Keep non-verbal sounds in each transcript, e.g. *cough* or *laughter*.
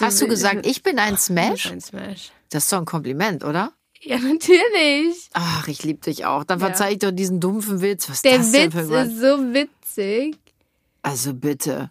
Hast du gesagt, ich bin ein Smash? bist ein Smash. Das ist doch ein Kompliment, oder? Ja, natürlich. Ach, ich lieb dich auch. Dann Ja. verzeih ich doch diesen dumpfen Witz. Was ist Der das denn Witz für ein ist so witzig. Also bitte.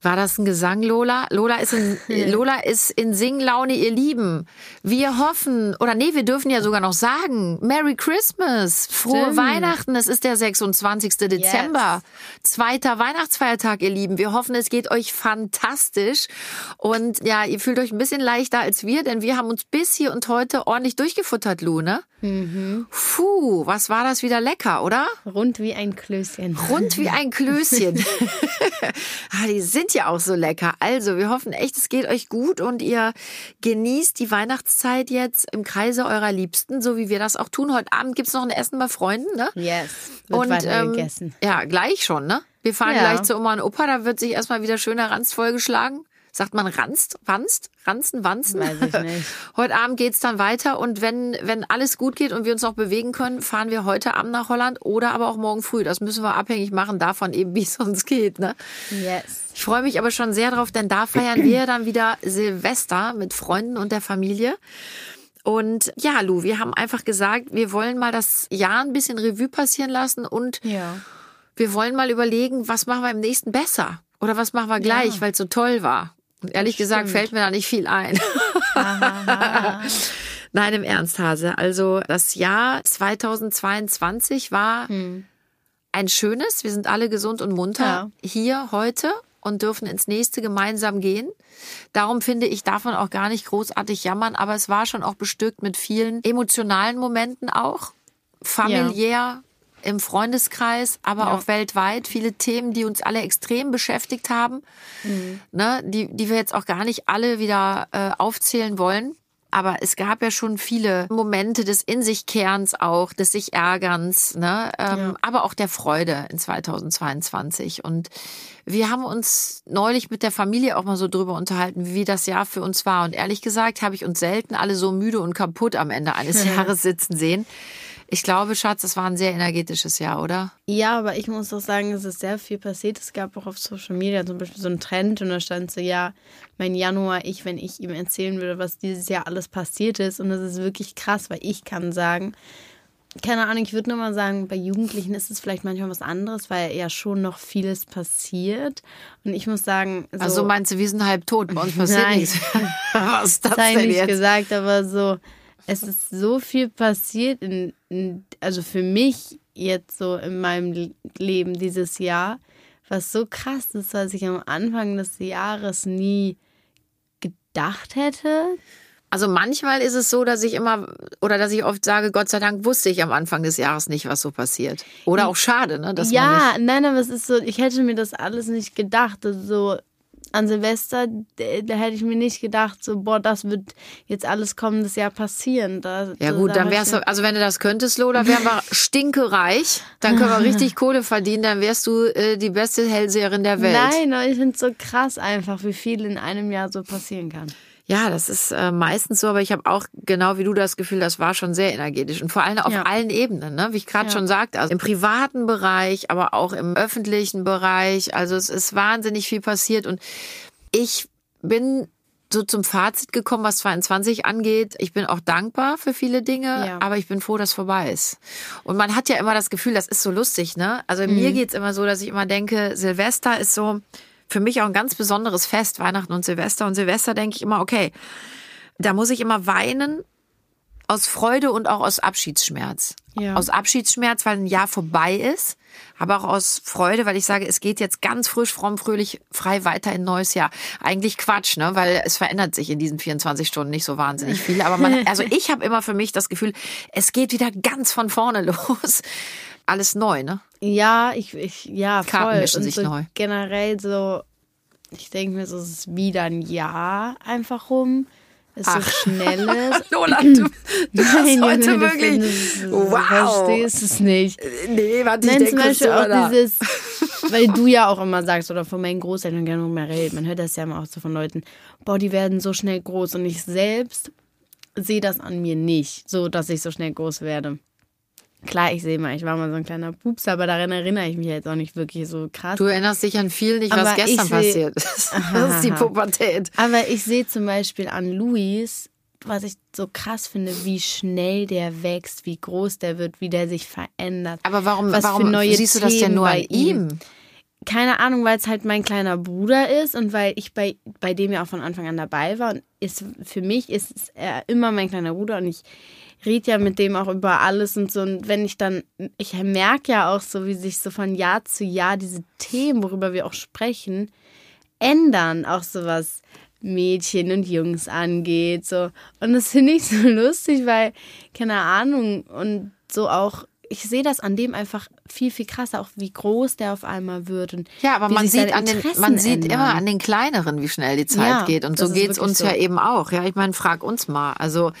War das ein Gesang, Lola? Lola ist in, *laughs* Lola ist in Singlaune, ihr Lieben. Wir hoffen, oder nee, wir dürfen ja sogar noch sagen, Merry Christmas, frohe Stimmt. Weihnachten. Es ist der 26. Dezember, zweiter Weihnachtsfeiertag, ihr Lieben. Wir hoffen, es geht euch fantastisch. Und ja, ihr fühlt euch ein bisschen leichter als wir, denn wir haben uns bis hier und heute ordentlich durchgefuttert, Lu, ne? Puh, was war das wieder lecker, oder? Rund wie ein Klößchen. Rund wie ein Klößchen. *laughs* *laughs* ah, die sind ja auch so lecker. Also, wir hoffen echt, es geht euch gut und ihr genießt die Weihnachtszeit jetzt im Kreise eurer Liebsten, so wie wir das auch tun. Heute Abend gibt's noch ein Essen bei Freunden, ne? Yes. Wird weiter gegessen. ja, gleich schon, ne? Wir fahren Ja. gleich zu Oma und Opa, da wird sich erstmal wieder schöner Ranst vollgeschlagen. Sagt man Ranst, Wanst, Ranzen, Wanzen? Weiß ich nicht. *laughs* Heute Abend geht's dann weiter und wenn, wenn alles gut geht und wir uns noch bewegen können, fahren wir heute Abend nach Holland oder aber auch morgen früh. Das müssen wir abhängig machen davon eben, *laughs* wie es uns geht. Ne? Yes. Ich freue mich aber schon sehr drauf, denn da feiern wir dann wieder Silvester mit Freunden und der Familie. Und ja, Lu, wir haben einfach gesagt, wir wollen mal das Jahr ein bisschen Revue passieren lassen und Ja. wir wollen mal überlegen, was machen wir im nächsten besser? Oder was machen wir gleich, weil es so toll war? Und ehrlich gesagt fällt mir da nicht viel ein. *laughs* Nein, im Ernst, Hase. Also das Jahr 2022 war ein schönes. Wir sind alle gesund und munter Ja. hier heute und dürfen ins nächste gemeinsam gehen. Darum finde ich, darf man auch gar nicht großartig jammern, aber es war schon auch bestückt mit vielen emotionalen Momenten auch. Familiär, im Freundeskreis, aber Ja. auch weltweit. Viele Themen, die uns alle extrem beschäftigt haben, ne, die, die wir jetzt auch gar nicht alle wieder äh, aufzählen wollen. Aber es gab ja schon viele Momente des In sich Kehrens auch, des sich Ärgerns, ne? ähm, aber auch der Freude in 2022. Und wir haben uns neulich mit der Familie auch mal so drüber unterhalten, wie das Jahr für uns war. Und ehrlich gesagt habe ich uns selten alle so müde und kaputt am Ende eines *laughs* Jahres sitzen sehen. Ich glaube, Schatz, es war ein sehr energetisches Jahr, oder? Ja, aber ich muss auch sagen, es ist sehr viel passiert. Es gab auch auf Social Media zum Beispiel so einen Trend und da stand so, ja, mein Januar, ich, wenn ich ihm erzählen würde, was dieses Jahr alles passiert ist. Und das ist wirklich krass, weil ich kann sagen, keine Ahnung, ich würde nur mal sagen, bei Jugendlichen ist es vielleicht manchmal was anderes, weil ja schon noch vieles passiert. Und ich muss sagen, so, Also meinst du, wir sind halb tot, bei uns passiert Nein. nichts. *laughs* Was ist das sei denn nicht jetzt? gesagt, aber so, es ist so viel passiert, in, in, also für mich jetzt so in meinem Le- Leben dieses Jahr, was so krass ist, was ich am Anfang des Jahres nie gedacht hätte. Also manchmal ist es so, dass ich immer oder dass ich oft sage, Gott sei Dank wusste ich am Anfang des Jahres nicht, was so passiert. Oder auch schade, ne? Dass ja, nein, aber es ist so, ich hätte mir das alles nicht gedacht. Also so an Silvester, da, da hätte ich mir nicht gedacht, so, boah, das wird jetzt alles kommendes Jahr passieren. Da, ja gut, da dann wärst du, also wenn du das könntest, Lola, wären wir *laughs* stinkereich. Dann können wir richtig Kohle verdienen. Dann wärst du äh, die beste Hellseherin der Welt. Nein, aber ich finde es so krass einfach, wie viel in einem Jahr so passieren kann. Ja, das ist äh, meistens so, aber ich habe auch genau wie du das Gefühl, das war schon sehr energetisch und vor allem auf Ja. allen Ebenen, ne? wie ich gerade Ja. schon sagte, also im privaten Bereich, aber auch im öffentlichen Bereich. Also es ist wahnsinnig viel passiert und ich bin so zum Fazit gekommen, was 22 angeht. Ich bin auch dankbar für viele Dinge, Ja. aber ich bin froh, dass vorbei ist. Und man hat ja immer das Gefühl, das ist so lustig, ne? Also mir geht's immer so, dass ich immer denke, Silvester ist so für mich auch ein ganz besonderes Fest, Weihnachten und Silvester. Und Silvester denke ich immer, okay, da muss ich immer weinen aus Freude und auch aus Abschiedsschmerz. Ja. Aus Abschiedsschmerz, weil ein Jahr vorbei ist, aber auch aus Freude, weil ich sage, es geht jetzt ganz frisch, fromm, fröhlich, frei weiter in ein neues Jahr. Eigentlich Quatsch, ne? Weil es verändert sich in diesen 24 Stunden nicht so wahnsinnig viel. Aber man, also ich habe immer für mich das Gefühl, es geht wieder ganz von vorne *laughs* los. Alles neu, ne? Ja, ich, ich ja, Karten voll. mischen Und sich so neu. generell so, ich denke mir so, es ist wieder ein Jahr einfach rum. es so schnell ist. *laughs* Lola, du, *clears throat* du Nein, hast heute Junge, wirklich. findest es- wow. Verstehst es nicht. Nee, warte, ich Nein, denke zum Beispiel auch dieses, weil du ja auch immer sagst, oder von meinen Großeltern gerne mehr redet, man hört das ja immer auch so von Leuten, boah, die werden so schnell groß und ich selbst sehe das an mir nicht, so dass ich so schnell groß werde. Klar, ich sehe mal, ich war mal so ein kleiner Pups, aber daran erinnere ich mich jetzt auch nicht wirklich so krass. Du erinnerst dich an viel nicht, was Aber gestern ich seh- passiert ist. *laughs* Das ist die Pubertät. Aber ich sehe zum Beispiel an Luis, was ich so krass finde, wie schnell der wächst, wie groß der wird, wie der sich verändert. Aber warum, Was für warum neue siehst du das denn Themen nur an bei ihm. ihm? keine Ahnung, weil es halt mein kleiner Bruder ist und weil ich bei, bei dem ja auch von Anfang an dabei war. Und ist, für mich ist er immer mein kleiner Bruder und ich rede ja mit dem auch über alles und so. Und wenn ich dann, ich merke ja auch so, wie sich so von Jahr zu Jahr diese Themen, worüber wir auch sprechen, ändern. Auch so was Mädchen und Jungs angeht. So. Und das finde ich so *laughs* lustig, weil, keine Ahnung, und so auch, ich sehe das an dem einfach viel, viel krasser, auch wie groß der auf einmal wird. Und Ja, aber man sieht, an den, man sieht ändern. immer an den Kleineren, wie schnell die Zeit Ja, geht. Und so geht's wirklich uns so. ja eben auch. Ja, ich meine, frag uns mal. Also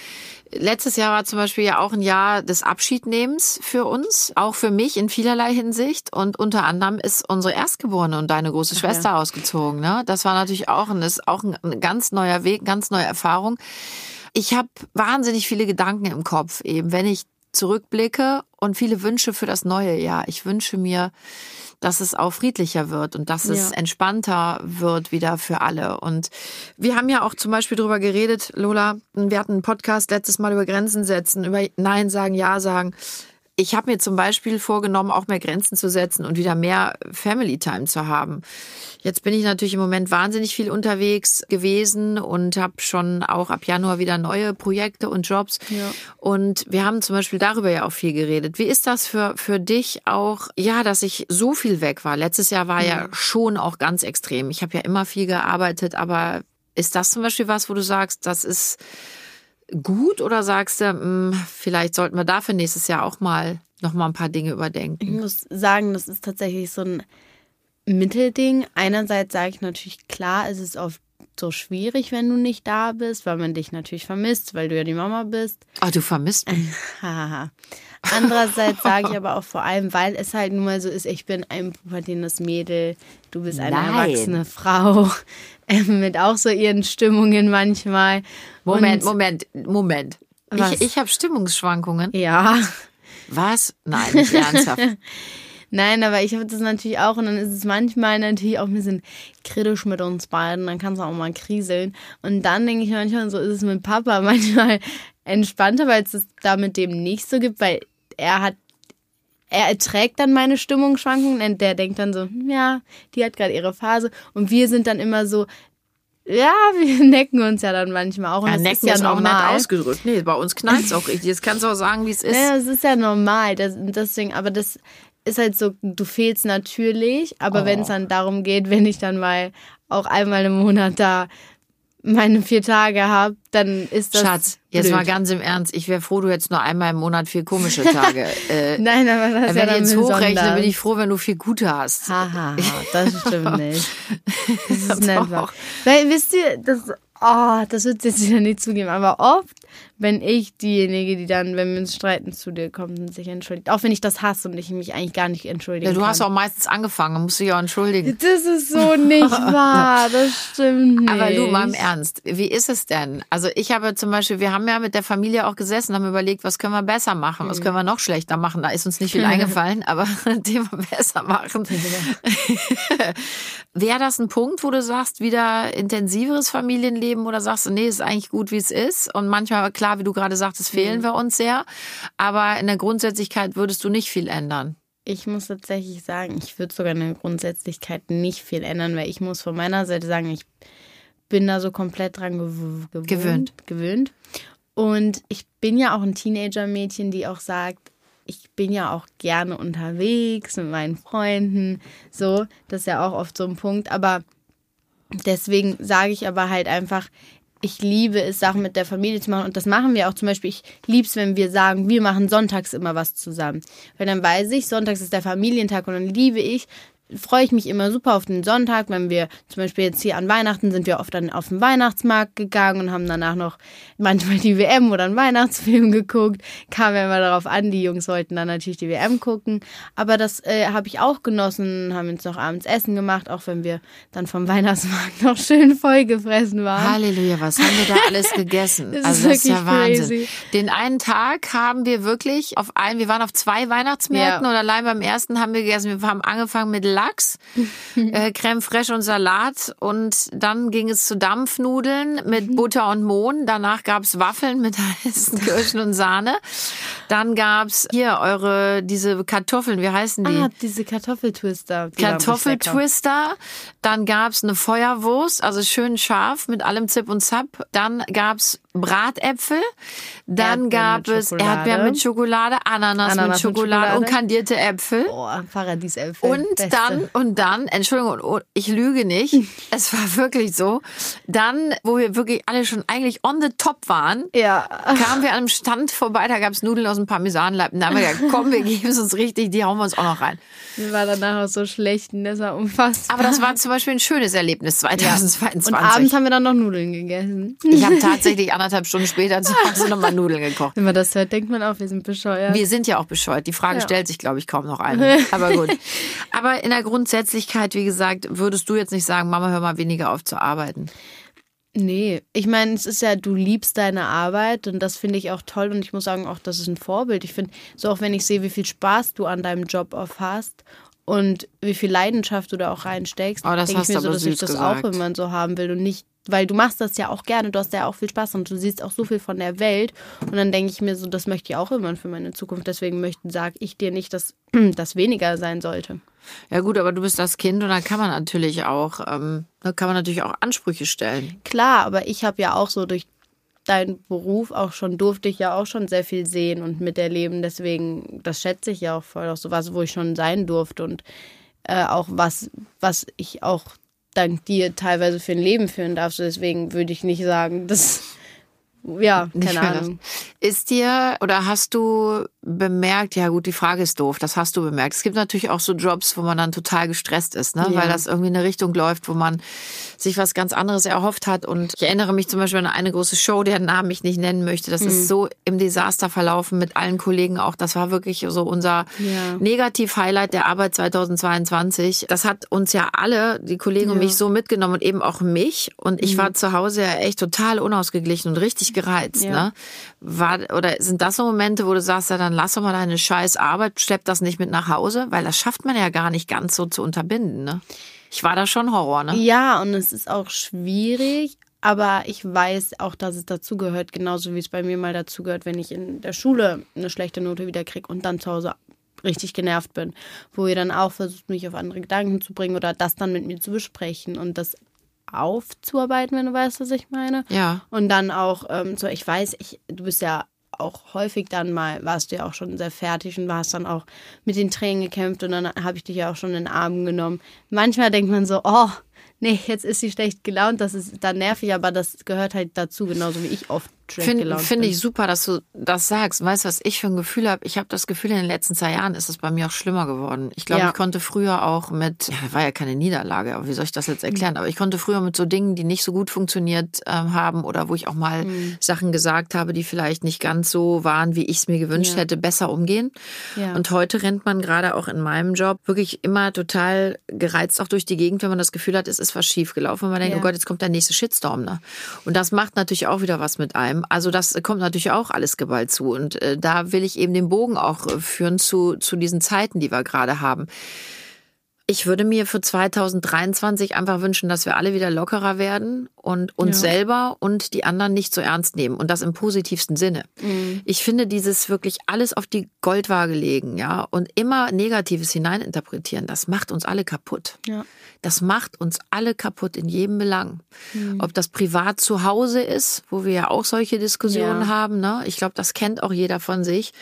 letztes Jahr war zum Beispiel ja auch ein Jahr des Abschiednehmens für uns, auch für mich in vielerlei Hinsicht. Und unter anderem ist unsere Erstgeborene und deine große Schwester ausgezogen. Ne? Das war natürlich auch ein, ist auch ein, ein ganz neuer Weg, ganz neue Erfahrung. Ich habe wahnsinnig viele Gedanken im Kopf, eben wenn ich zurückblicke und viele Wünsche für das neue Jahr. Ich wünsche mir, dass es auch friedlicher wird und dass es Ja. entspannter wird wieder für alle. Und wir haben ja auch zum Beispiel drüber geredet, Lola. Wir hatten einen Podcast letztes Mal über Grenzen setzen, über Nein sagen, Ja sagen. Ich habe mir zum Beispiel vorgenommen, auch mehr Grenzen zu setzen und wieder mehr Family Time zu haben. Jetzt bin ich natürlich im Moment wahnsinnig viel unterwegs gewesen und habe schon auch ab Januar wieder neue Projekte und Jobs. Ja. Und wir haben zum Beispiel darüber ja auch viel geredet. Wie ist das für, für dich auch, ja, dass ich so viel weg war? Letztes Jahr war ja schon auch ganz extrem. Ich habe ja immer viel gearbeitet, aber ist das zum Beispiel was, wo du sagst, das ist gut oder sagst du, mh, vielleicht sollten wir dafür nächstes Jahr auch mal noch mal ein paar Dinge Ich überdenken? muss sagen, das ist tatsächlich so ein Mittelding. Einerseits sage ich natürlich, klar, es ist oft so schwierig, wenn du nicht da bist, weil man dich natürlich vermisst, weil du ja die Mama bist. Ah, du vermisst mich. *laughs* Andererseits sage ich aber auch vor allem, weil es halt nun mal so ist, ich bin ein pubertierendes Mädel, du bist eine Nein. erwachsene Frau *laughs* ähm, mit auch so ihren Stimmungen manchmal. Moment, Und, Moment, Moment. Was? Ich, ich habe Stimmungsschwankungen. Ja, Was? Nein, nicht ernsthaft. *laughs* nein, aber ich habe das natürlich auch und dann ist es manchmal natürlich auch ein bisschen kritisch mit uns beiden, dann kann es auch mal kriseln. Und dann denke ich manchmal, so ist es mit Papa *laughs* manchmal entspannter, weil es es da mit dem nicht so gibt, weil er hat er erträgt dann meine Stimmungsschwankungen und der denkt dann so, ja, die hat gerade ihre Phase. Und wir sind dann immer so, ja, *laughs* wir necken uns ja dann manchmal auch. Und Ja, das necken ist ja ist auch nett normal. ausgedrückt. Nee, bei uns knallt's auch richtig. Das kannst du auch sagen, wie es *laughs* ist. Ja, das ist ja normal. Das, deswegen, aber das ist halt so, du fehlst natürlich, aber wenn es Oh. dann darum geht, wenn ich dann mal auch einmal im Monat da meine vier Tage habe, dann ist das. Schatz, jetzt blöd. mal ganz im Ernst. Ich wäre froh, du hättest nur einmal im Monat vier komische Tage. *laughs* äh, Nein, aber das ist ja wenn ich jetzt hochrechne, bin ich froh, wenn du vier gute hast. Haha, das stimmt *laughs* nicht. Das ist nett. Weil, wisst ihr, das, oh, das wird jetzt wieder nicht zugeben, aber oft, wenn ich diejenige, die dann, wenn wir uns streiten, zu dir kommt und sich entschuldigt, auch wenn ich das hasse und ich mich eigentlich gar nicht entschuldigen Ja, du kann. hast auch meistens angefangen, musst dich auch entschuldigen. das ist so nicht *laughs* wahr, das stimmt nicht. Aber du, mal im Ernst, wie ist es denn? Also ich habe zum Beispiel, wir haben ja mit der Familie auch gesessen, haben überlegt, was können wir besser machen, Mhm. was können wir noch schlechter machen. Da ist uns nicht viel *laughs* eingefallen, aber *laughs* Thema besser machen. Wäre das ein Punkt, wo du sagst, wieder intensiveres Familienleben oder sagst du, nee, ist eigentlich gut, wie es ist? Und manchmal, klar, wie du gerade sagtest, Mhm. fehlen wir uns sehr. Aber in der Grundsätzlichkeit würdest du nicht viel ändern. Ich muss tatsächlich sagen, ich würde sogar in der Grundsätzlichkeit nicht viel ändern, weil ich muss von meiner Seite sagen, ich bin da so komplett dran gew gewohnt, Gewöhnt. gewöhnt. Und ich bin ja auch ein Teenager-Mädchen, die auch sagt, ich bin ja auch gerne unterwegs mit meinen Freunden. So, das ist ja auch oft so ein Punkt. Aber deswegen sage ich aber halt einfach, ich liebe es, Sachen mit der Familie zu machen. Und das machen wir auch zum Beispiel. Ich liebe es, wenn wir sagen, wir machen sonntags immer was zusammen. Weil dann weiß ich, sonntags ist der Familientag und dann liebe ich, freue ich mich immer super auf den Sonntag, wenn wir zum Beispiel jetzt hier an Weihnachten sind wir oft dann auf den Weihnachtsmarkt gegangen und haben danach noch manchmal die WM oder einen Weihnachtsfilm *laughs* geguckt. Kam ja immer darauf an, die Jungs wollten dann natürlich die WM gucken. Aber das äh, habe ich auch genossen, haben uns noch abends Essen gemacht, auch wenn wir dann vom Weihnachtsmarkt *laughs* noch schön voll gefressen waren. Halleluja, was haben wir da alles gegessen? *laughs* Das ist also das ist ja wirklich Wahnsinn. crazy. Den einen Tag haben wir wirklich auf einen, wir waren auf zwei Weihnachtsmärkten Ja. und allein beim ersten haben wir gegessen. Wir haben angefangen mit Lachs, *laughs* äh, Creme fraiche und Salat und dann ging es zu Dampfnudeln Mhm. mit Butter und Mohn. Danach gab's Waffeln mit heißen *laughs* Kirschen und Sahne. Dann gab's hier eure, diese Kartoffeln, wie heißen die? Ah, diese Kartoffeltwister. die. Kartoffeltwister, dann gab's eine Feuerwurst, also schön scharf mit allem Zip und Zap. Dann gab's Bratäpfel, dann Erdbeeren gab mit es. Erdbeeren mit Schokolade, Ananas, mit Ananas mit Schokolade, und Schokolade. kandierte Äpfel. Boah, Paradiesäpfel. Und Beste. dann, und dann, Entschuldigung, und- ich lüge nicht, *laughs* es war wirklich so, dann, wo wir wirklich alle schon eigentlich on the top waren, Ja. kamen wir an einem Stand vorbei, da gab's Nudeln aus dem Parmesanleib. Und da haben wir gesagt, komm, wir geben es uns richtig, die hauen wir uns auch noch rein. Mir war danach auch so schlecht und das war unfassbar. Aber das war zum Beispiel ein schönes Erlebnis 2022. und abends haben wir dann noch Nudeln gegessen. ich habe tatsächlich anderthalb Stunden später *laughs* zu Hause nochmal Nudeln gekocht. Wenn man das hört, denkt man auch, wir sind bescheuert. Wir sind ja auch bescheuert. Die Frage Ja. stellt sich, glaube ich, kaum noch eine. *laughs* Aber gut. Aber in der Grundsätzlichkeit, wie gesagt, würdest du jetzt nicht sagen, Mama, hör mal weniger auf zu arbeiten. Nee, ich meine, es ist ja, du liebst deine Arbeit und das finde ich auch toll und ich muss sagen, auch das ist ein Vorbild. Ich finde, so auch wenn ich sehe, wie viel Spaß du an deinem Job auf hast und wie viel Leidenschaft du da auch reinsteckst, Oh, das denke ich mir so, dass ich das gesagt. auch irgendwann so haben will und nicht, weil du machst das ja auch gerne, du hast ja auch viel Spaß und du siehst auch so viel von der Welt und dann denke ich mir so, das möchte ich auch irgendwann für meine Zukunft. Deswegen möchte, sage ich dir nicht, dass *clears throat* das weniger sein sollte. Ja gut, aber du bist das Kind und dann kann man natürlich auch, ähm, da kann man natürlich auch Ansprüche stellen. Klar, aber ich habe ja auch so durch deinen Beruf auch schon, durfte ich ja auch schon sehr viel sehen und miterleben. Deswegen, das schätze ich ja auch voll, auch sowas, wo ich schon sein durfte und äh, auch was, was ich auch dank dir teilweise für ein Leben führen darf. So deswegen würde ich nicht sagen, dass, ja, keine. Ahnung. Ist dir oder hast du bemerkt, ja gut, die Frage ist doof, das hast du bemerkt. Es gibt natürlich auch so Jobs, wo man dann total gestresst ist, ne? Ja. weil das irgendwie in eine Richtung läuft, wo man sich was ganz anderes erhofft hat. Und ich erinnere mich zum Beispiel an eine große Show, deren Namen ich nicht nennen möchte. Das Mhm. ist so im Desaster verlaufen mit allen Kollegen auch. Das war wirklich so unser Ja. Negativ-Highlight der Arbeit 2022. Das hat uns ja alle, die Kollegen und Ja. Mhm. mich so mitgenommen und eben auch mich. Und ich war zu Hause ja echt total unausgeglichen und richtig gereizt. Ne? War, oder sind das so Momente, wo du sagst, ja, dann lass doch mal deine scheiß Arbeit, schlepp das nicht mit nach Hause? Weil das schafft man ja gar nicht ganz so zu unterbinden. Ne? Ich war da schon Horror, ne? Ja, und es ist auch schwierig, aber ich weiß auch, dass es dazugehört, genauso wie es bei mir mal dazugehört, wenn ich in der Schule eine schlechte Note wieder kriege und dann zu Hause richtig genervt bin, wo ihr dann auch versucht, mich auf andere Gedanken zu bringen oder das dann mit mir zu besprechen und das aufzuarbeiten, wenn du weißt, was ich meine. Ja. Und dann auch, ähm, so, ich weiß, ich, du bist ja auch häufig dann mal, warst du ja auch schon sehr fertig und warst dann auch mit den Tränen gekämpft und dann habe ich dich ja auch schon in den Arm genommen. Manchmal denkt man so, oh, nee, jetzt ist sie schlecht gelaunt, das ist dann nervig, aber das gehört halt dazu, genauso wie ich oft schlecht Finde gelaunt find bin. ich super, dass du das sagst. Weißt du, was ich für ein Gefühl habe? Ich habe das Gefühl, in den letzten zwei Jahren ist es bei mir auch schlimmer geworden. Ich glaube, Ja. ich konnte früher auch mit, ja, war ja keine Niederlage, aber wie soll ich das jetzt erklären? Aber ich konnte früher mit so Dingen, die nicht so gut funktioniert ähm, haben oder wo ich auch mal Mhm. Sachen gesagt habe, die vielleicht nicht ganz so waren, wie ich es mir gewünscht Ja. hätte, besser umgehen. Ja. Und heute rennt man gerade auch in meinem Job wirklich immer total gereizt auch durch die Gegend, wenn man das Gefühl hat, es ist was schief gelaufen und man denkt, oh Gott, jetzt kommt der nächste Shitstorm. Ne? Und das macht natürlich auch wieder was mit einem. Also das kommt natürlich auch alles geballt zu. Und äh, da will ich eben den Bogen auch äh, führen zu, zu diesen Zeiten, die wir gerade haben. Ich würde mir für 2023 einfach wünschen, dass wir alle wieder lockerer werden und uns Ja. selber und die anderen nicht so ernst nehmen. Und das im positivsten Sinne. Mhm. Ich finde dieses wirklich alles auf die Goldwaage legen, ja, und immer Negatives hineininterpretieren, das macht uns alle kaputt. Ja. Das macht uns alle kaputt in jedem Belang. Mhm. Ob das privat zu Hause ist, wo wir ja auch solche Diskussionen Ja. haben, ne? Ich glaube, das kennt auch jeder von sich.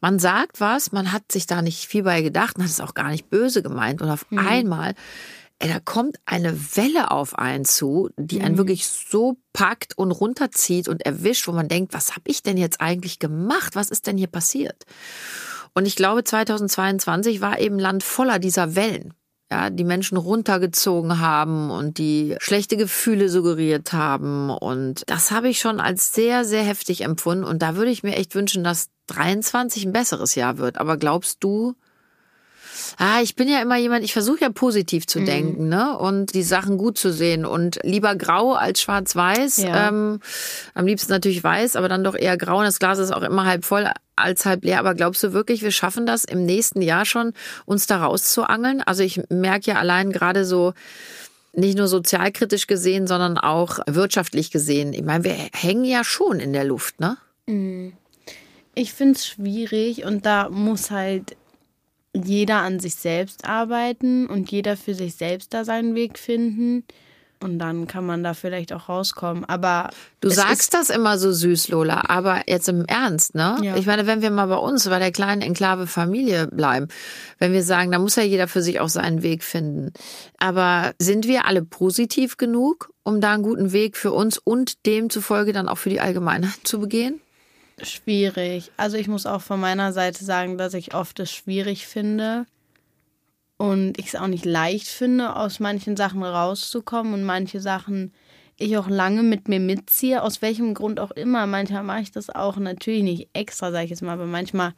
Man sagt was, man hat sich da nicht viel bei gedacht, man hat es auch gar nicht böse gemeint und auf einmal Ey, da kommt eine Welle auf einen zu, die einen wirklich so packt und runterzieht und erwischt, wo man denkt, was habe ich denn jetzt eigentlich gemacht? Was ist denn hier passiert? Und ich glaube, 2022 war eben Land voller dieser Wellen. ja, die Menschen runtergezogen haben und die schlechte Gefühle suggeriert haben. Und das habe ich schon als sehr, sehr heftig empfunden. Und da würde ich mir echt wünschen, dass 23 ein besseres Jahr wird. Aber glaubst du, ah, ich bin ja immer jemand, ich versuche ja positiv zu mhm. denken, ne? Und die Sachen gut zu sehen. Und lieber grau als schwarz-weiß. Ja. Ähm, am liebsten natürlich weiß, aber dann doch eher grau. Und das Glas ist auch immer halb voll als halb leer. Aber glaubst du wirklich, wir schaffen das im nächsten Jahr schon, uns da rauszuangeln? Also ich merke ja allein gerade so, nicht nur sozialkritisch gesehen, sondern auch wirtschaftlich gesehen. Ich meine, wir hängen ja schon in der Luft, ne? Mhm. Ich finde es schwierig und da muss halt jeder an sich selbst arbeiten und jeder für sich selbst da seinen Weg finden. Und dann kann man da vielleicht auch rauskommen. Aber du sagst das immer so süß, Lola. Aber jetzt im Ernst, ne? Ja. Ich meine, wenn wir mal bei uns bei der kleinen Enklave Familie bleiben, wenn wir sagen, da muss ja jeder für sich auch seinen Weg finden. Aber sind wir alle positiv genug, um da einen guten Weg für uns und demzufolge dann auch für die Allgemeinheit zu begehen? Schwierig. Also ich muss auch von meiner Seite sagen, dass ich oft es schwierig finde und ich es auch nicht leicht finde, aus manchen Sachen rauszukommen und manche Sachen ich auch lange mit mir mitziehe, aus welchem Grund auch immer. Manchmal mache ich das auch natürlich nicht extra, sage ich jetzt mal, aber manchmal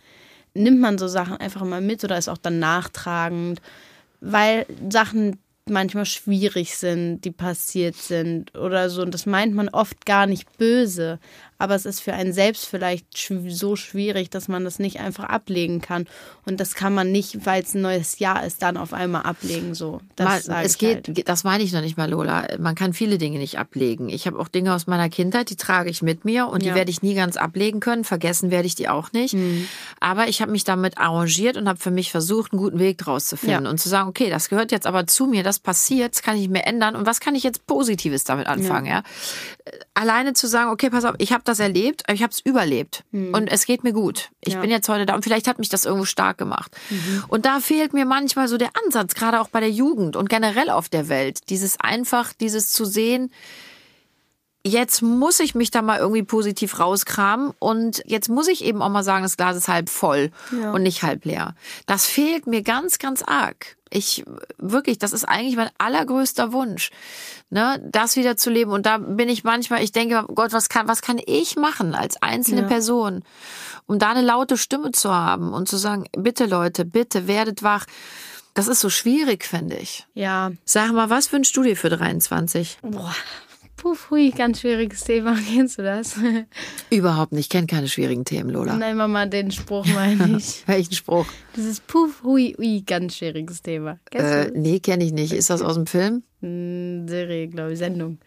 nimmt man so Sachen einfach mal mit oder ist auch dann nachtragend, weil Sachen manchmal schwierig sind, die passiert sind oder so. Und das meint man oft gar nicht böse aber es ist für einen selbst vielleicht so schwierig, dass man das nicht einfach ablegen kann. Und das kann man nicht, weil es ein neues Jahr ist, dann auf einmal ablegen. So, das mal, es geht, halt. das meine ich noch nicht mal, Lola. Man kann viele Dinge nicht ablegen. Ich habe auch Dinge aus meiner Kindheit, die trage ich mit mir und ja. die werde ich nie ganz ablegen können. Vergessen werde ich die auch nicht. Mhm. Aber ich habe mich damit arrangiert und habe für mich versucht, einen guten Weg draus zu finden ja. und zu sagen, okay, das gehört jetzt aber zu mir, das passiert, das kann ich mir ändern und was kann ich jetzt Positives damit anfangen? Ja. ja? Alleine zu sagen, okay, pass auf, ich habe das erlebt, aber ich habe es überlebt mhm. und es geht mir gut. Ich ja. bin jetzt heute da und vielleicht hat mich das irgendwo stark gemacht. Mhm. Und da fehlt mir manchmal so der Ansatz, gerade auch bei der Jugend und generell auf der Welt, dieses einfach, dieses zu sehen, jetzt muss ich mich da mal irgendwie positiv rauskramen und jetzt muss ich eben auch mal sagen, das Glas ist halb voll ja. und nicht halb leer. Das fehlt mir ganz, ganz arg. Ich wirklich, das ist eigentlich mein allergrößter Wunsch, ne, das wieder zu leben. Und da bin ich manchmal, ich denke, Gott, was kann, was kann ich machen als einzelne ja. Person, um da eine laute Stimme zu haben und zu sagen, bitte Leute, bitte werdet wach. Das ist so schwierig, finde ich. Ja. Sag mal, was wünschst du dir für 23? Boah, Puh, hui, ganz schwieriges Thema. *laughs* Kennst du das? Überhaupt nicht. Ich kenne keine schwierigen Themen, Lola. Nein, Mama, den Spruch meine *laughs* ich. Welchen Spruch? Dieses Puff, hui, hui, ganz schwieriges Thema. Äh, nee, kenne ich nicht. Ist das aus dem Film? Hm, Serie, glaube ich, Sendung.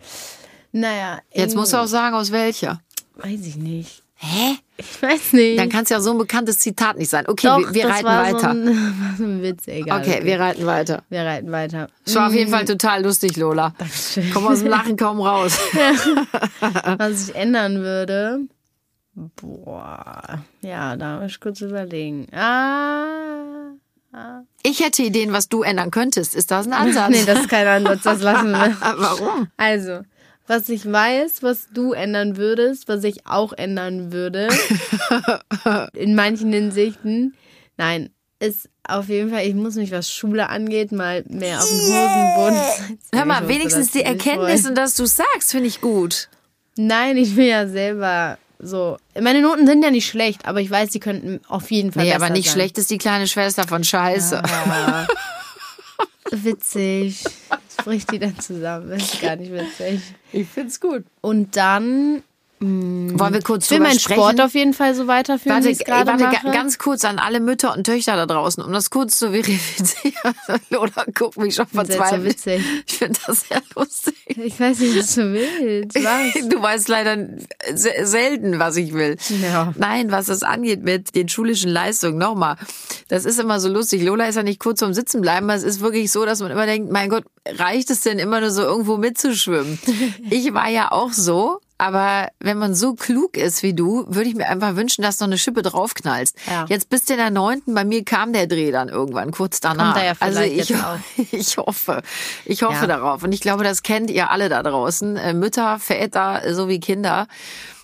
Naja. Jetzt musst du auch sagen, aus welcher. Weiß ich nicht. Hä? Ich weiß nicht. Dann kann es ja so ein bekanntes Zitat nicht sein. Okay, Doch, wir, wir reiten weiter. So ein, *laughs* so ein Witz, egal. Okay, okay, wir reiten weiter. Wir reiten weiter. Es war auf jeden Fall total lustig, Lola. Dankeschön. Komm aus dem Lachen kaum raus. *laughs* Was ich ändern würde. Boah. Ja, da muss ich kurz überlegen. Ah. ah. Ich hätte Ideen, was du ändern könntest. Ist das ein Ansatz? *laughs* nee, das ist kein Ansatz. Das lassen wir. Warum? Also, was ich weiß, was du ändern würdest, was ich auch ändern würde. *laughs* in manchen Hinsichten. Nein, ist auf jeden Fall, ich muss mich, was Schule angeht, mal mehr auf den Hosenboden. Hör mal, wenigstens die Erkenntnis und dass du sagst, finde ich gut. Nein, ich will ja selber so. Meine Noten sind ja nicht schlecht, aber ich weiß, sie könnten auf jeden Fall. Nee, aber nicht sein. schlecht ist die kleine Schwester von Scheiße. Ja. *laughs* Witzig. Was bricht die dann zusammen? Das ist gar nicht witzig. Ich find's gut. Und dann. Wollen wir kurz ich will meinen Sport auf jeden Fall so weiterführen, warte, warte mache. ganz kurz an alle Mütter und Töchter da draußen, um das kurz zu verifizieren. *laughs* Lola guckt mich schon verzweifelt. witzig. Ich finde das sehr lustig. Ich weiß nicht, was du willst. Was? Du weißt leider selten, was ich will. Ja. Nein, was das angeht mit den schulischen Leistungen, nochmal. Das ist immer so lustig. Lola ist ja nicht kurz zum Sitzen bleiben, aber es ist wirklich so, dass man immer denkt, mein Gott, reicht es denn immer nur so irgendwo mitzuschwimmen? *laughs* ich war ja auch so aber wenn man so klug ist wie du, würde ich mir einfach wünschen, dass du eine Schippe draufknallst. Ja. Jetzt bist du in der neunten, bei mir kam der Dreh dann irgendwann kurz danach. Ja also ich, *laughs* ich hoffe, ich hoffe ja. darauf. Und ich glaube, das kennt ihr alle da draußen, äh, Mütter, Väter sowie Kinder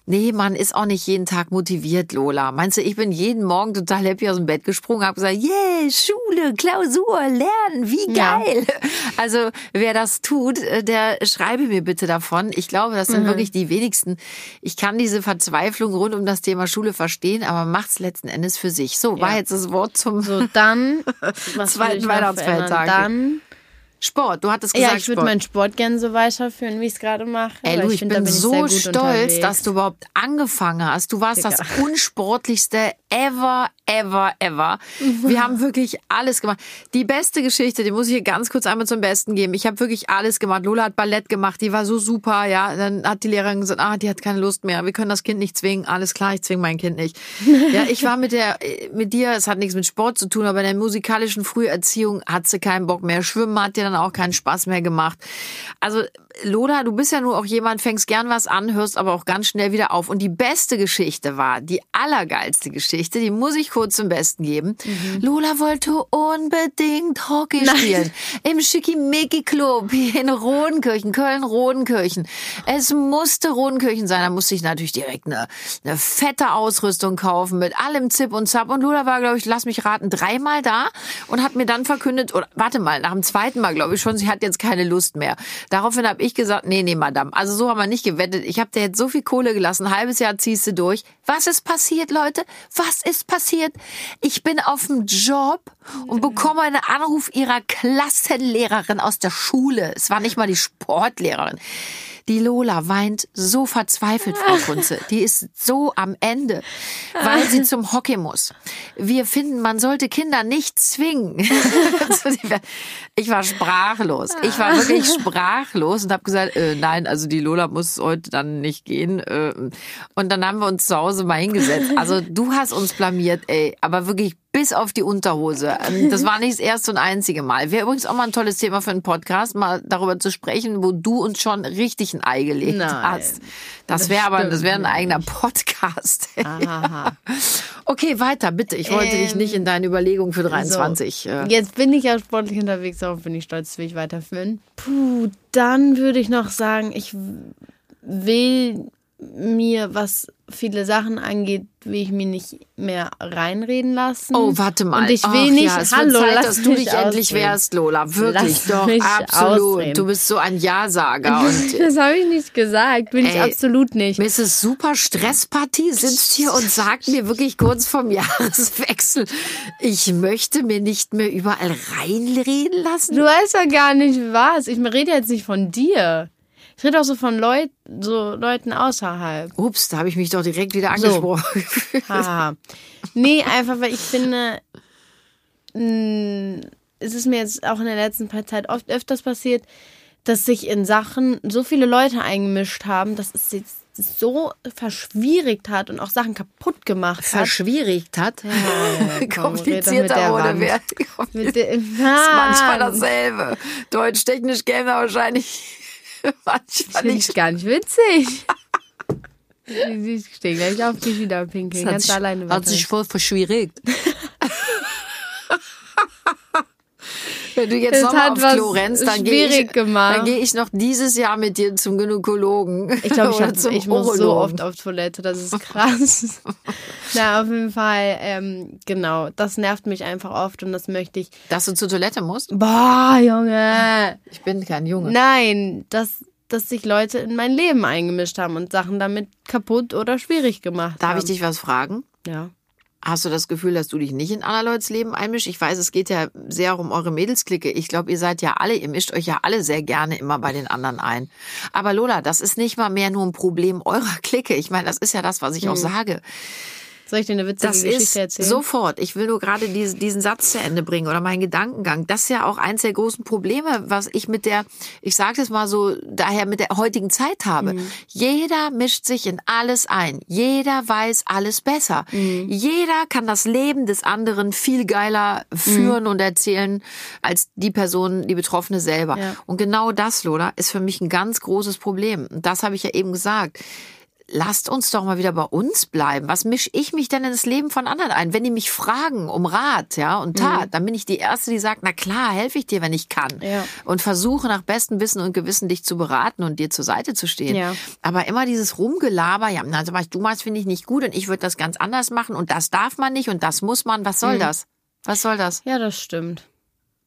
Nee, man ist auch nicht jeden Tag motiviert, Lola. Meinst du, ich bin jeden Morgen total happy aus dem Bett gesprungen, habe gesagt, yeah, Schule, Klausur, lernen, wie geil. Ja. Also wer das tut, äh, der schreibe mir bitte davon. Ich glaube, das sind mhm. wirklich die wenigsten. Ich kann diese Verzweiflung rund um das Thema Schule verstehen, aber macht's letzten Endes für sich. So, war jetzt das Wort zum so, dann, *laughs* zweiten Weihnachtsfeiertag. Dann Sport, du hattest gesagt Ja, ich würde meinen Sport gerne so weiterführen, wie ich es gerade mache. Ey, Lu, ich, find, bin, bin so ich stolz, unterwegs. dass du überhaupt angefangen hast. Du warst Digga. das unsportlichste ever, ever, ever. Wir haben wirklich alles gemacht. Die beste Geschichte, die muss ich hier ganz kurz einmal zum Besten geben. Ich habe wirklich alles gemacht. Lola hat Ballett gemacht, die war so super, ja. Dann hat die Lehrerin gesagt, ah, die hat keine Lust mehr. Wir können das Kind nicht zwingen. Alles klar, ich zwinge mein Kind nicht. *laughs* Ja, ich war mit der, mit dir, es hat nichts mit Sport zu tun, aber in der musikalischen Früherziehung hat sie keinen Bock mehr. Schwimmen hat dir dann auch keinen Spaß mehr gemacht. Also Lola, du bist ja nur auch jemand, fängst gern was an, hörst aber auch ganz schnell wieder auf. Und die beste Geschichte war, die allergeilste Geschichte, die muss ich kurz zum Besten geben. Mhm. Lola wollte unbedingt Hockey Nein. spielen. Im Schickimicki-Club hier in Rodenkirchen, Köln-Rodenkirchen. Es musste Rodenkirchen sein. Da musste ich natürlich direkt eine, eine fette Ausrüstung kaufen mit allem Zip und Zap. Und Lola war, glaube ich, lass mich raten, dreimal da und hat mir dann verkündet, oder warte mal, nach dem zweiten Mal, glaube ich schon, sie hat jetzt keine Lust mehr. Daraufhin habe ich gesagt, nee, nee, Madame. Also so haben wir nicht gewettet. Ich habe dir jetzt so viel Kohle gelassen. Ein halbes Jahr ziehst du durch. Was ist passiert, Leute? Was ist passiert? Ich bin auf dem Job und bekomme einen Anruf ihrer Klassenlehrerin aus der Schule. Es war nicht mal die Sportlehrerin. Die Lola weint so verzweifelt, Frau Kunze. Die ist so am Ende, weil sie zum Hockey muss. Wir finden, man sollte Kinder nicht zwingen. *laughs* ich war sprachlos. Ich war wirklich sprachlos und habe gesagt, äh, nein, also die Lola muss heute dann nicht gehen. Äh, und dann haben wir uns zu Hause mal hingesetzt. Also du hast uns blamiert, ey, aber wirklich bis auf die Unterhose. Ähm, das war nicht das erste und einzige Mal. Wäre übrigens auch mal ein tolles Thema für einen Podcast, mal darüber zu sprechen, wo du uns schon richtig ein Ei gelegt Nein, hast. Das, wäre aber, das wäre ein eigener Podcast. *laughs* Aha. okay, weiter, bitte. Ich wollte ähm, dich nicht in deine Überlegungen für 23. So, äh. jetzt bin ich ja sportlich unterwegs, darauf bin ich stolz, will ich weiterführen. Puh, dann würde ich noch sagen, ich will mir, was viele Sachen angeht, will ich mir nicht mehr reinreden lassen. Oh, warte mal. Und ich will Och, nicht, ja, es hallo, Zeit, lass dass du dich ausreden. endlich wärst, Lola. Wirklich, lass doch, absolut. Ausreden. Du bist so ein Ja-Sager. *laughs* das habe ich nicht gesagt, bin ey, ich absolut nicht. Mrs. Super Stresspartie sitzt hier und sagt mir wirklich kurz vorm *laughs* Jahreswechsel, ich möchte mir nicht mehr überall reinreden lassen. Du weißt ja gar nicht was. Ich rede jetzt nicht von dir. Ich rede auch so von Leut, so Leuten außerhalb. Ups, da habe ich mich doch direkt wieder angesprochen. So. *laughs* Haha. nee, einfach weil ich finde, es ist mir jetzt auch in der letzten Zeit oft öfters passiert, dass sich in Sachen so viele Leute eingemischt haben, dass es jetzt so verschwierigt hat und auch Sachen kaputt gemacht hat. Verschwierigt hat? Ja, ja, ja, Komplizierter oder wer? Mit der, *laughs* ist manchmal dasselbe. Deutsch-technisch gäbe wahrscheinlich *laughs* Manchmal nicht. gar nicht witzig. *laughs* Sie steht gleich auf dich wieder pinkeln, ganz sich, alleine. Hat sich voll verschwierigt. *laughs* Wenn du jetzt nochmal aufs Klo rennst, dann gehe ich, geh ich noch dieses Jahr mit dir zum Gynäkologen. Ich glaube, ich, *laughs* ich muss so oft auf Toilette, das ist krass. *laughs* Na, auf jeden Fall, ähm, genau, das nervt mich einfach oft und das möchte ich. Dass du zur Toilette musst? Boah, Junge. Ich bin kein Junge. Nein, das, dass sich Leute in mein Leben eingemischt haben und Sachen damit kaputt oder schwierig gemacht Darf haben. Darf ich dich was fragen? Ja. Hast du das Gefühl, dass du dich nicht in aller Leute's Leben einmischst? Ich weiß, es geht ja sehr um eure Mädelsklicke. Ich glaube, ihr seid ja alle, ihr mischt euch ja alle sehr gerne immer bei den anderen ein. Aber Lola, das ist nicht mal mehr nur ein Problem eurer Clique. Ich meine, das ist ja das, was ich mhm. auch sage. Soll ich dir eine witzige das Geschichte erzählen? Sofort. Ich will nur gerade diesen, diesen Satz zu Ende bringen oder meinen Gedankengang. Das ist ja auch eins der großen Probleme, was ich mit der, ich sage es mal so, daher mit der heutigen Zeit habe. Mhm. Jeder mischt sich in alles ein. Jeder weiß alles besser. Mhm. Jeder kann das Leben des anderen viel geiler führen mhm. und erzählen als die Person, die Betroffene selber. Ja. Und genau das, Lola, ist für mich ein ganz großes Problem. Und das habe ich ja eben gesagt lasst uns doch mal wieder bei uns bleiben. Was misch ich mich denn in das Leben von anderen ein? Wenn die mich fragen um Rat, ja, und Tat, mhm. dann bin ich die Erste, die sagt, na klar, helfe ich dir, wenn ich kann. Ja. Und versuche nach bestem Wissen und Gewissen dich zu beraten und dir zur Seite zu stehen. Ja. Aber immer dieses Rumgelaber, ja, also was du machst, finde ich nicht gut und ich würde das ganz anders machen und das darf man nicht und das muss man. Was soll mhm. das? Was soll das? Ja, das stimmt.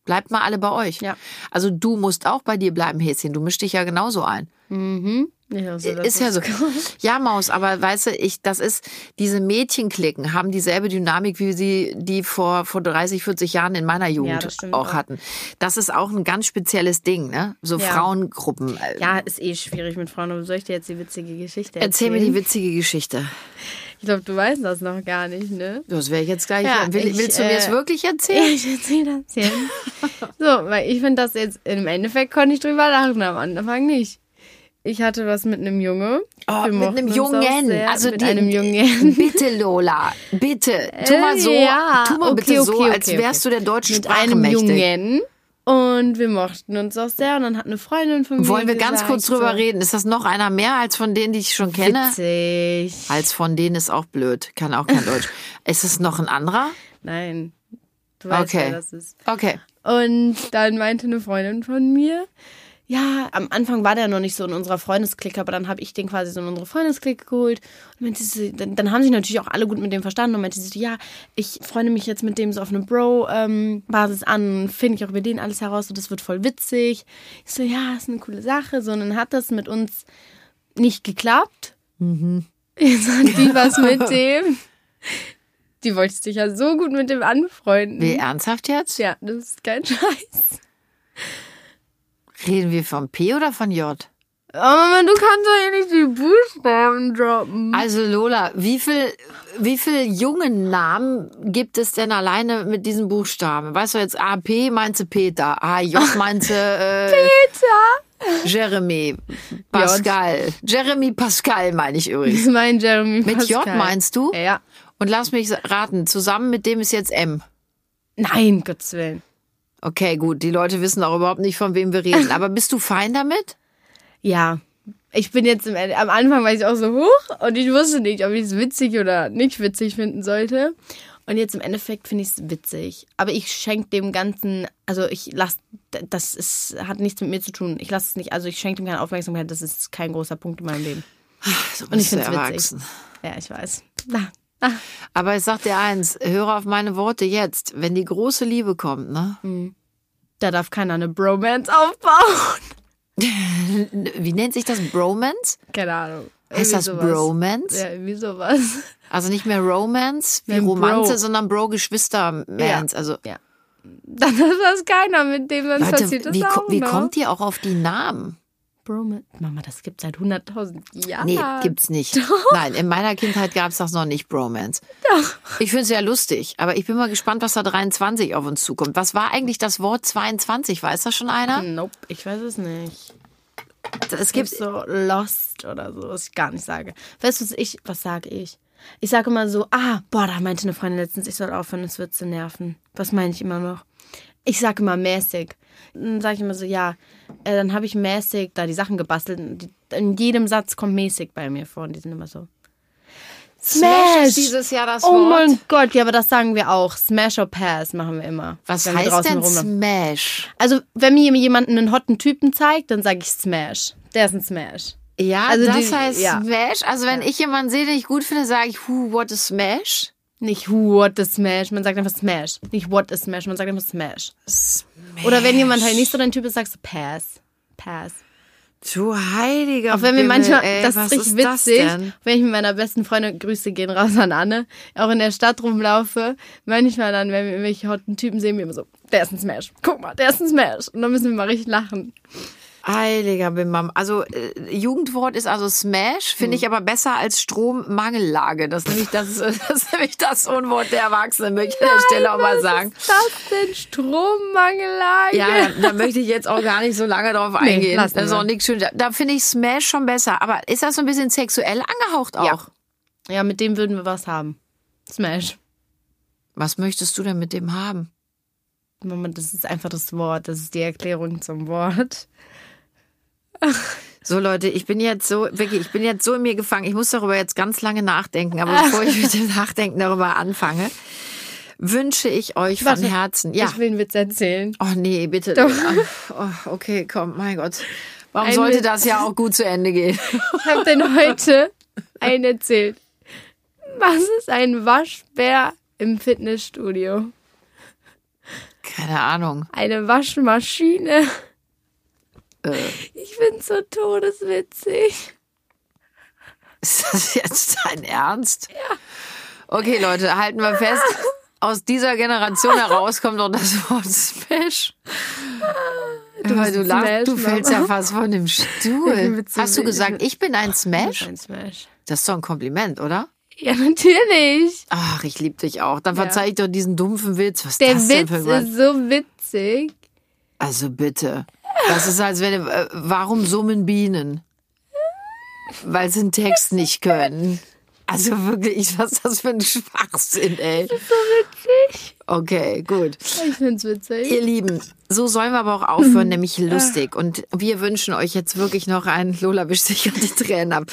Bleibt mal alle bei euch. Ja. Also du musst auch bei dir bleiben, Häschen. Du mischst dich ja genauso ein. Mhm. Ja, so, ist ja so. *laughs* Ja, Maus, aber weißt du, ich, das ist, diese Mädchenklicken haben dieselbe Dynamik, wie sie die vor, vor 30, 40 Jahren in meiner Jugend ja, auch, auch, hatten. Das ist auch ein ganz spezielles Ding, ne? So ja. Frauengruppen. Ja, ist eh schwierig mit Frauen. Aber soll ich dir jetzt die witzige Geschichte erzählen? Erzähl mir die witzige Geschichte. Ich glaube, du weißt das noch gar nicht, ne? Das wäre ich jetzt gleich. Ja, Will, ich, willst du mir es äh, wirklich erzählen? *laughs* Ich erzähle das jetzt. *laughs* so, weil ich finde das jetzt, im Endeffekt konnte ich drüber lachen, am Anfang nicht. Ich hatte was mit einem Junge. Oh, mit einem Jungen. Sehr, also mit die, einem Jungen. *laughs* Bitte, Lola. Bitte. Tu mal so, äh, ja. tu mal okay, bitte okay, so, okay, als wärst du der deutschen mit Sprache einem mächtig. Jungen. Und wir mochten uns auch sehr. Und dann hat eine Freundin von mir. Wollen wir gesagt, ganz kurz drüber so, reden? Ist das noch einer mehr als von denen, die ich schon kenne? Witzig. Als von denen ist auch blöd. Kann auch kein Deutsch. *laughs* Ist es noch ein anderer? Nein. Du weißt, okay. wer das ist. Okay. Und dann meinte eine Freundin von mir, ja, am Anfang war der noch nicht so in unserer Freundesklick, aber dann habe ich den quasi so in unsere Freundesklick geholt. Und meinte sie, dann, dann, haben sich natürlich auch alle gut mit dem verstanden und meinte sie, ja, ich freunde mich jetzt mit dem so auf eine Bro-Basis ähm, an, finde ich auch über den alles heraus, so das wird voll witzig. Ich so, ja, ist eine coole Sache. So, und dann hat das mit uns nicht geklappt. Mhm. Jetzt hat die *laughs* was mit dem. Die wollte sich ja so gut mit dem anfreunden. Wie ernsthaft jetzt? Ja, das ist kein *laughs* Scheiß. Reden wir von P oder von J? Aber du kannst doch hier nicht die Buchstaben droppen. Also Lola, wie viel, wie viel jungen Namen gibt es denn alleine mit diesen Buchstaben? Weißt du jetzt A, P meinst du Peter, A, J *laughs* meinst du äh, Peter. Jeremy, Pascal. J. Jeremy Pascal meine ich übrigens. Ich meine Jeremy Pascal. Mit J meinst du? Ja. Und lass mich raten, zusammen mit dem ist jetzt M. Nein, Gottes Willen. Okay, gut. Die Leute wissen auch überhaupt nicht, von wem wir reden. *laughs* Aber bist du fein damit? Ja. Ich bin jetzt im, am Anfang war ich auch so hoch und ich wusste nicht, ob ich es witzig oder nicht witzig finden sollte. Und jetzt im Endeffekt finde ich es witzig. Aber ich schenke dem Ganzen, also ich lasse, das ist, hat nichts mit mir zu tun. Ich lasse es nicht, also ich schenke dem keine Aufmerksamkeit. Das ist kein großer Punkt in meinem Leben. So und ich finde es witzig. Ja, ich weiß. Na, Ah. Aber ich sag dir eins, höre auf meine Worte jetzt. Wenn die große Liebe kommt, ne? Mhm. Da darf keiner eine Bromance aufbauen. *laughs* Wie nennt sich das? Bromance? Keine Ahnung. Heißt das sowas. Bromance? Ja, irgendwie sowas. Also nicht mehr Romance wie Romanze, sondern Bro-Geschwister-Mans. Ja. Also ja. Dann ist das keiner, mit dem man passiert das wie, auch wie noch. kommt ihr auch auf die Namen? Bromance. Mama, das gibt seit 100.000 Jahren. Nee, gibt's nicht. Doch. Nein, in meiner Kindheit gab's das noch nicht, Bromance. Doch. Ich finde es ja lustig, aber ich bin mal gespannt, was da 23 auf uns zukommt. Was war eigentlich das Wort 22? Weiß das schon einer? Nope, ich weiß es nicht. Es gibt so Lost oder so, was ich gar nicht sage. Weißt du, was ich, was sage ich? Ich sage immer so, ah, boah, da meinte eine Freundin letztens, ich soll aufhören, es wird zu nerven. Was meine ich immer noch? Ich sage immer mäßig. Dann sage ich immer so, ja, äh, dann habe ich mäßig da die Sachen gebastelt. In jedem Satz kommt mäßig bei mir vor und die sind immer so. Smash! Smash dieses Jahr das oh Wort. Oh mein Gott, ja, aber das sagen wir auch. Smash or Pass machen wir immer. Was heißt denn Smash? Also, wenn mir jemand einen hotten Typen zeigt, dann sage ich Smash. Der ist ein Smash. Ja, also das die, heißt ja. Smash. Also, wenn ja. ich jemanden sehe, den ich gut finde, sage ich, who, what is Smash? Nicht what is Smash, man sagt einfach Smash. Nicht what is Smash, man sagt einfach Smash. Smash. Oder wenn jemand halt nicht so dein Typ ist, sagst du Pass. Pass. Du heiliger Auch wenn wir manchmal, ey, das ist richtig witzig, wenn ich mit meiner besten Freundin, Grüße gehen raus an Anne, auch in der Stadt rumlaufe, manchmal dann, wenn wir irgendwelche hotten Typen sehen, wir immer so, der ist ein Smash, guck mal, der ist ein Smash. Und dann müssen wir mal richtig lachen. Heiliger Bimbam. Also äh, Jugendwort ist also Smash, finde ich hm. aber besser als Strommangellage. Das ist nämlich das, *laughs* das, ist nämlich das Unwort der Erwachsenen, möchte ich an der Stelle auch mal sagen. Was ist das denn Strommangellage? Ja, da, da, möchte ich jetzt auch gar nicht so lange drauf eingehen. Nee, das ist auch nichts Schönes. Da finde ich Smash schon besser. Aber ist das so ein bisschen sexuell angehaucht auch? Ja. ja, mit dem würden wir was haben. Smash. Was möchtest du denn mit dem haben? Mama, das ist einfach das Wort. Das ist die Erklärung zum Wort. So Leute, ich bin jetzt so, wirklich, ich bin jetzt so in mir gefangen. Ich muss darüber jetzt ganz lange nachdenken. Aber bevor ich mit dem Nachdenken darüber anfange, wünsche ich euch von Warte, Herzen. Ja. Ich will einen Witz erzählen. Oh nee, bitte. Doch. Oh, okay, komm, mein Gott. Warum Ein sollte Witz. das ja auch gut zu Ende gehen? Ich habe denn heute einen erzählt. Was ist ein Waschbär im Fitnessstudio? Keine Ahnung. Eine Waschmaschine. Äh, Ich find's so todeswitzig. *laughs* ist das jetzt dein Ernst? Ja. Okay, Leute, halten wir fest. Aus dieser Generation heraus kommt noch das Wort Smash. Du, bist du, lachst, Smash, du fällst ja Mama. fast von dem Ich Stuhl. bin Hast du gesagt, ich bin ein Smash? Ein Smash. Das ist doch ein Kompliment, oder? Ja, natürlich. Ach, ich liebe dich auch. Dann verzeih ich doch diesen dumpfen Witz. Was ist Der das denn Witz für ein ist so witzig. Also bitte. Das ist, als wenn, äh, warum summen Bienen? Weil sie einen Text nicht können. Also wirklich, was ist das für ein Schwachsinn, ey. So witzig. Okay, gut. Ich find's witzig. Ihr Lieben, so sollen wir aber auch aufhören, *laughs* nämlich lustig. Und wir wünschen euch jetzt wirklich noch einen, *laughs* Lola wischt sich die Tränen ab.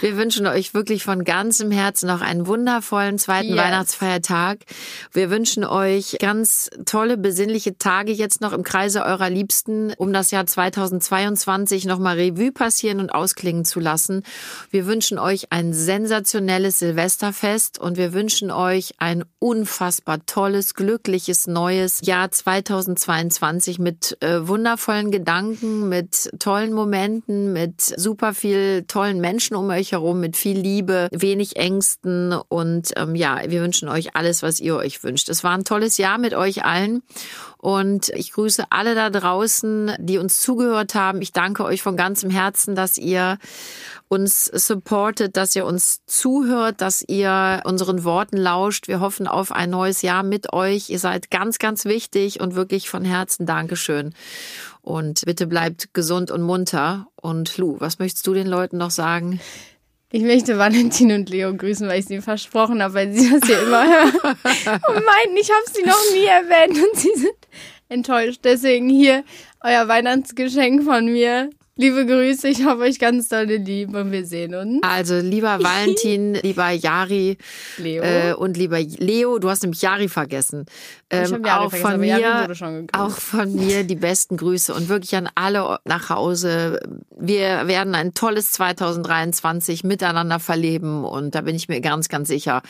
Wir wünschen euch wirklich von ganzem Herzen noch einen wundervollen zweiten Yes. Weihnachtsfeiertag. Wir wünschen euch ganz tolle, besinnliche Tage jetzt noch im Kreise eurer Liebsten, um das Jahr 2022 nochmal Revue passieren und ausklingen zu lassen. Wir wünschen euch ein sensationelles Silvesterfest und wir wünschen euch ein unfassbar tolles, glückliches neues Jahr 2022 mit äh, wundervollen Gedanken, mit tollen Momenten, mit super viel tollen Menschen um euch herum, mit viel Liebe, wenig Ängsten und ähm, ja, wir wünschen euch alles, was ihr euch wünscht. Es war ein tolles Jahr mit euch allen und ich grüße alle da draußen, die uns zugehört haben. Ich danke euch von ganzem Herzen, dass ihr uns supportet, dass ihr uns zuhört, dass ihr unseren Worten lauscht. Wir hoffen auf ein neues Jahr mit euch. Ihr seid ganz, ganz wichtig und wirklich von Herzen Dankeschön. Und bitte bleibt gesund und munter. Und Lu, was möchtest du den Leuten noch sagen? Ich möchte Valentin und Leo grüßen, weil ich sie versprochen habe, weil sie das hier immer hören *laughs* und meinten, ich habe sie noch nie erwähnt und sie sind enttäuscht. Deswegen hier euer Weihnachtsgeschenk von mir. Liebe Grüße, ich habe euch ganz dolle lieb und wir sehen uns. Also lieber Valentin, *laughs* lieber Jari Leo. äh, und lieber Leo, du hast nämlich Jari vergessen. Ähm, Jari auch vergessen, von mir, wurde schon gegrüßt. auch von mir die besten Grüße und wirklich an alle nach Hause. Wir werden ein tolles 2023 miteinander verleben und da bin ich mir ganz, ganz sicher.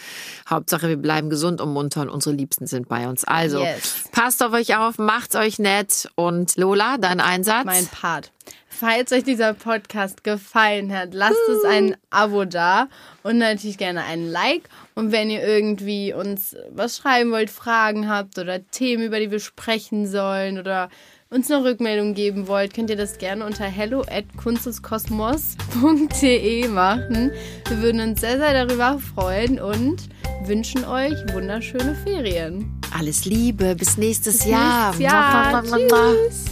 Hauptsache, wir bleiben gesund und munter und unsere Liebsten sind bei uns. Also Yes. passt auf euch auf, macht's euch nett und Lola, dein Einsatz. mein Part. Falls euch dieser Podcast gefallen hat, lasst uns ein Abo da und natürlich gerne ein Like. Und wenn ihr irgendwie uns was schreiben wollt, Fragen habt oder Themen, über die wir sprechen sollen oder uns eine Rückmeldung geben wollt, könnt ihr das gerne unter hello at kunsteskosmos.de machen. Wir würden uns sehr, sehr darüber freuen und wünschen euch wunderschöne Ferien. Alles Liebe, bis nächstes Bis Jahr. nächstes Jahr. Tschüss.